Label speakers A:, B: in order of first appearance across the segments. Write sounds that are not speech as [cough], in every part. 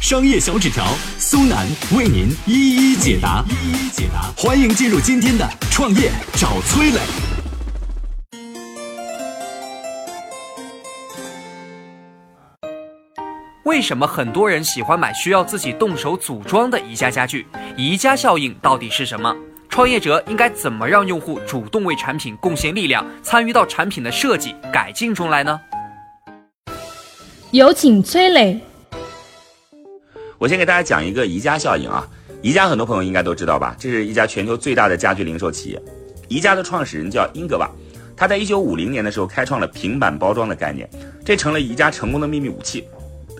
A: 商业小纸条，苏南为您一一解答，一一解答。欢迎进入今天的创业找崔磊。
B: 为什么很多人喜欢买需要自己动手组装的宜家家具？宜家效应到底是什么？创业者应该怎么让用户主动为产品贡献力量，参与到产品的设计改进中来呢？
C: 有请崔磊。
D: 我先给大家讲一个宜家效应啊，宜家很多朋友应该都知道吧，这是一家全球最大的家居零售企业。宜家的创始人叫英格瓦，他在一九五零年的时候开创了平板包装的概念，这成了宜家成功的秘密武器。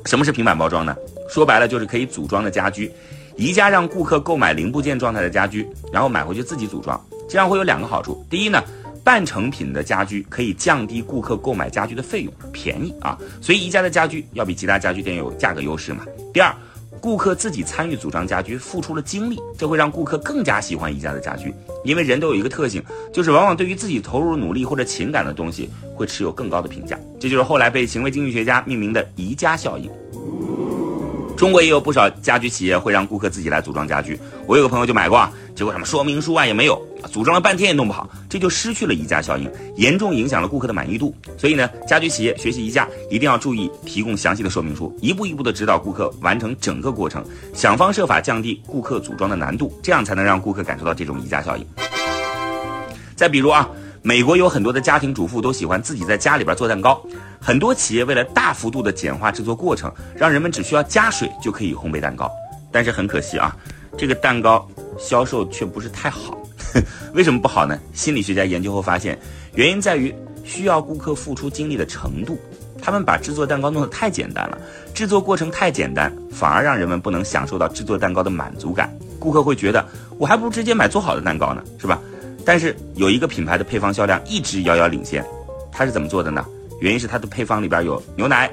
D: 什么是平板包装呢？说白了就是可以组装的家居。宜家让顾客购买零部件状态的家居，然后买回去自己组装，这样会有两个好处。第一呢，半成品的家居可以降低顾客购买家居的费用，便宜啊，所以宜家的家居要比其他家居店有价格优势嘛。第二。顾客自己参与组装家居，付出了精力，这会让顾客更加喜欢宜家的家居。因为人都有一个特性，就是往往对于自己投入努力或者情感的东西，会持有更高的评价。这就是后来被行为经济学家命名的宜家效应。中国也有不少家居企业会让顾客自己来组装家具。我有个朋友就买过，结果什么说明书啊也没有，组装了半天也弄不好，这就失去了宜家效应，严重影响了顾客的满意度。所以呢，家居企业学习宜家一定要注意提供详细的说明书，一步一步的指导顾客完成整个过程，想方设法降低顾客组装的难度，这样才能让顾客感受到这种宜家效应。再比如啊。美国有很多的家庭主妇都喜欢自己在家里边做蛋糕，很多企业为了大幅度的简化制作过程，让人们只需要加水就可以烘焙蛋糕。但是很可惜啊，这个蛋糕销售却不是太好。为什么不好呢？心理学家研究后发现，原因在于需要顾客付出精力的程度。他们把制作蛋糕弄得太简单了，制作过程太简单，反而让人们不能享受到制作蛋糕的满足感。顾客会觉得，我还不如直接买做好的蛋糕呢，是吧？但是有一个品牌的配方销量一直遥遥领先，它是怎么做的呢？原因是它的配方里边有牛奶、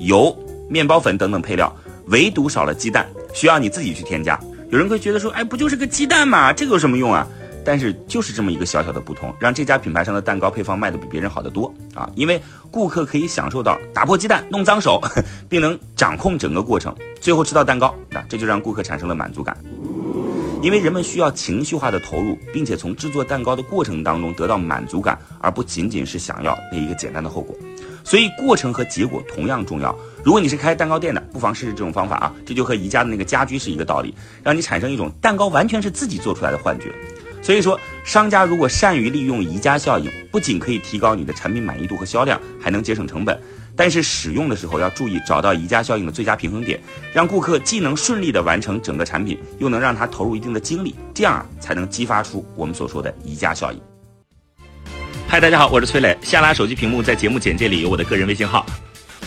D: 油、面包粉等等配料，唯独少了鸡蛋，需要你自己去添加。有人会觉得说，哎，不就是个鸡蛋吗？这个有什么用啊？但是就是这么一个小小的不同，让这家品牌上的蛋糕配方卖的比别人好得多啊！因为顾客可以享受到打破鸡蛋、弄脏手，[laughs] 并能掌控整个过程，最后吃到蛋糕，那这就让顾客产生了满足感。因为人们需要情绪化的投入，并且从制作蛋糕的过程当中得到满足感，而不仅仅是想要那一个简单的后果。所以过程和结果同样重要。如果你是开蛋糕店的，不妨试试这种方法啊！这就和宜家的那个家居是一个道理，让你产生一种蛋糕完全是自己做出来的幻觉。所以说，商家如果善于利用宜家效应，不仅可以提高你的产品满意度和销量，还能节省成本。但是使用的时候要注意找到宜家效应的最佳平衡点，让顾客既能顺利的完成整个产品，又能让他投入一定的精力，这样啊才能激发出我们所说的宜家效应。嗨，大家好，我是崔磊。下拉手机屏幕，在节目简介里有我的个人微信号，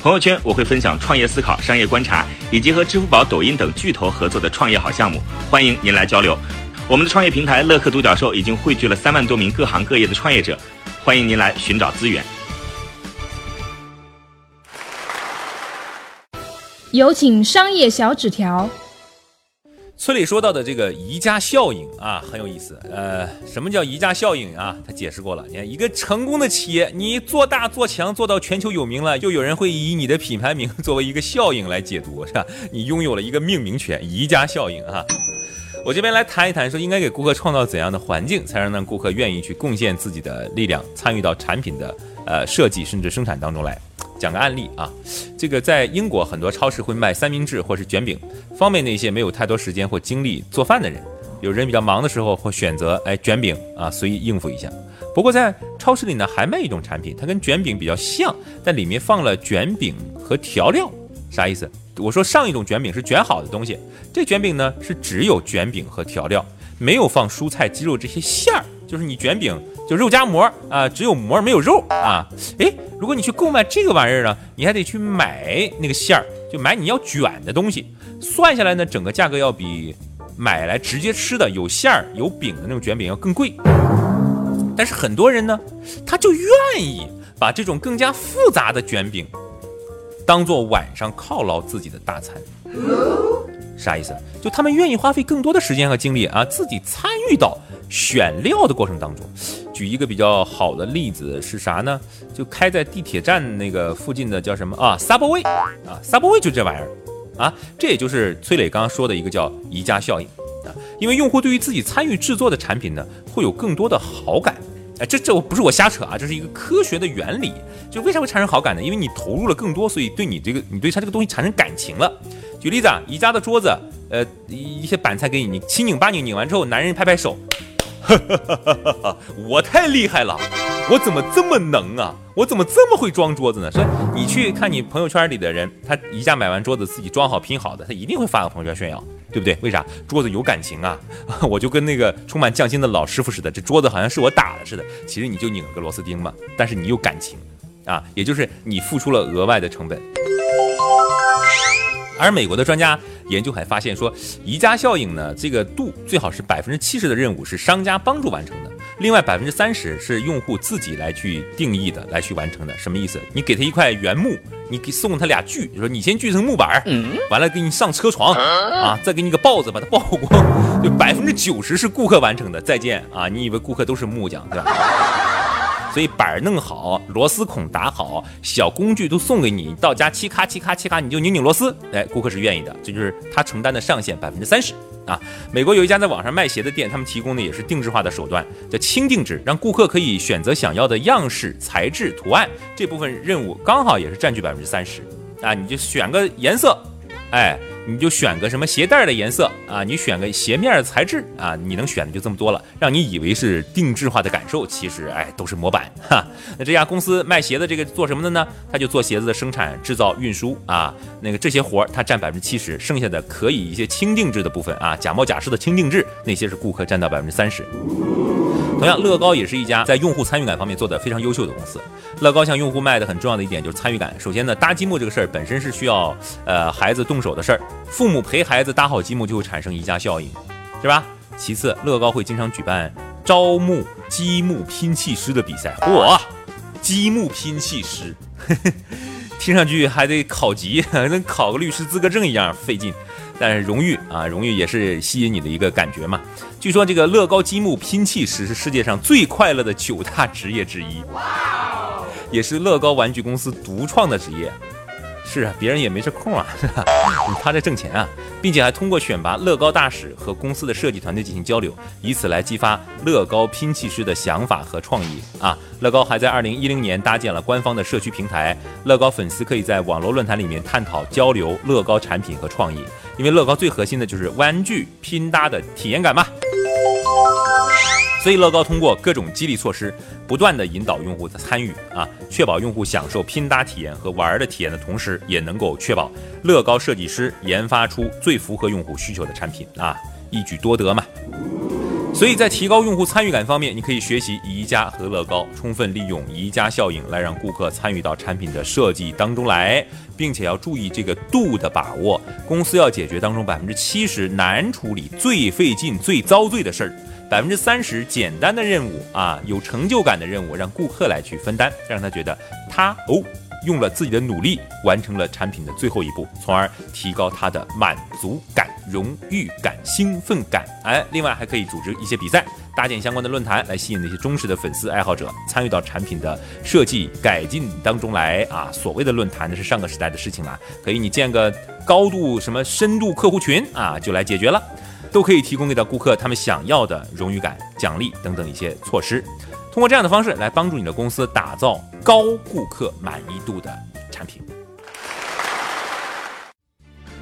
D: 朋友圈我会分享创业思考、商业观察，以及和支付宝、抖音等巨头合作的创业好项目，欢迎您来交流。我们的创业平台乐客独角兽已经汇聚了三万多名各行各业的创业者，欢迎您来寻找资源。
C: 有请商业小纸条。
E: 村里说到的这个宜家效应啊，很有意思。呃，什么叫宜家效应啊？他解释过了。你看，一个成功的企业，你做大做强，做到全球有名了，就有人会以你的品牌名作为一个效应来解读，是吧？你拥有了一个命名权，宜家效应啊。[laughs] 我这边来谈一谈，说应该给顾客创造怎样的环境，才能让顾客愿意去贡献自己的力量，参与到产品的呃设计甚至生产当中来。讲个案例啊，这个在英国很多超市会卖三明治或是卷饼，方便那些没有太多时间或精力做饭的人。有人比较忙的时候，会选择哎卷饼啊，随意应付一下。不过在超市里呢，还卖一种产品，它跟卷饼比较像，但里面放了卷饼和调料。啥意思？我说上一种卷饼是卷好的东西，这卷饼呢是只有卷饼和调料，没有放蔬菜、鸡肉这些馅儿，就是你卷饼。就肉夹馍啊，只有馍没有肉啊！诶，如果你去购买这个玩意儿呢，你还得去买那个馅儿，就买你要卷的东西。算下来呢，整个价格要比买来直接吃的有馅儿有饼的那种卷饼要更贵。但是很多人呢，他就愿意把这种更加复杂的卷饼当做晚上犒劳自己的大餐。啥意思？就他们愿意花费更多的时间和精力啊，自己参与到选料的过程当中。举一个比较好的例子是啥呢？就开在地铁站那个附近的叫什么啊？Subway 啊，Subway 就这玩意儿啊，这也就是崔磊刚刚说的一个叫宜家效应啊，因为用户对于自己参与制作的产品呢，会有更多的好感。哎，这这我不是我瞎扯啊，这是一个科学的原理。就为啥会产生好感呢？因为你投入了更多，所以对你这个你对它这个东西产生感情了。举例子啊，宜家的桌子，呃，一些板材给你，你七拧八拧，拧完之后，男人拍拍手，[laughs] 我太厉害了，我怎么这么能啊？我怎么这么会装桌子呢？所以你去看你朋友圈里的人，他一下买完桌子自己装好拼好的，他一定会发个朋友圈炫耀，对不对？为啥？桌子有感情啊！[laughs] 我就跟那个充满匠心的老师傅似的，这桌子好像是我打的似的，其实你就拧了个螺丝钉嘛，但是你有感情啊，也就是你付出了额外的成本。而美国的专家研究还发现说，宜家效应呢，这个度最好是百分之七十的任务是商家帮助完成的，另外百分之三十是用户自己来去定义的，来去完成的。什么意思？你给他一块原木，你给送他俩锯，就说你先锯成木板，完了给你上车床啊，再给你个刨子把它刨光，就百分之九十是顾客完成的。再见啊！你以为顾客都是木匠对吧？所以板儿弄好，螺丝孔打好，小工具都送给你，到家嘁咔嘁咔嘁咔，你就拧拧螺丝，哎，顾客是愿意的，这就是他承担的上限百分之三十啊。美国有一家在网上卖鞋的店，他们提供的也是定制化的手段，叫轻定制，让顾客可以选择想要的样式、材质、图案，这部分任务刚好也是占据百分之三十啊，你就选个颜色，哎。你就选个什么鞋带的颜色啊，你选个鞋面的材质啊，你能选的就这么多了，让你以为是定制化的感受，其实哎都是模板 [laughs] 哈。那这家公司卖鞋的这个做什么的呢？他就做鞋子的生产、制造、运输啊，那个这些活儿他占百分之七十，剩下的可以一些轻定制的部分啊，假冒假式的轻定制那些是顾客占到百分之三十。同样，乐高也是一家在用户参与感方面做的非常优秀的公司。乐高向用户卖的很重要的一点就是参与感。首先呢，搭积木这个事儿本身是需要呃孩子动手的事儿，父母陪孩子搭好积木就会产生宜家效应，是吧？其次，乐高会经常举办招募积木拼砌师的比赛。嚯，积木拼砌师，[laughs] 听上去还得考级，[laughs] 跟考个律师资格证一样费劲。但是荣誉啊，荣誉也是吸引你的一个感觉嘛。据说这个乐高积木拼砌师是世界上最快乐的九大职业之一，也是乐高玩具公司独创的职业。是啊，别人也没这空啊，是吧？他在挣钱啊，并且还通过选拔乐高大使和公司的设计团队进行交流，以此来激发乐高拼砌师的想法和创意啊。乐高还在二零一零年搭建了官方的社区平台，乐高粉丝可以在网络论坛里面探讨交流乐高产品和创意，因为乐高最核心的就是玩具拼搭的体验感嘛。所以乐高通过各种激励措施，不断的引导用户的参与啊，确保用户享受拼搭体验和玩儿的体验的同时，也能够确保乐高设计师研发出最符合用户需求的产品啊，一举多得嘛。所以在提高用户参与感方面，你可以学习宜家和乐高，充分利用宜家效应来让顾客参与到产品的设计当中来，并且要注意这个度的把握。公司要解决当中百分之七十难处理、最费劲、最遭罪的事儿。百分之三十简单的任务啊，有成就感的任务，让顾客来去分担，让他觉得他哦用了自己的努力完成了产品的最后一步，从而提高他的满足感、荣誉感、兴奋感。哎，另外还可以组织一些比赛，搭建相关的论坛，来吸引那些忠实的粉丝爱好者参与到产品的设计改进当中来啊。所谓的论坛呢，是上个时代的事情了，可以你建个高度什么深度客户群啊，就来解决了。都可以提供给到顾客他们想要的荣誉感、奖励等等一些措施，通过这样的方式来帮助你的公司打造高顾客满意度的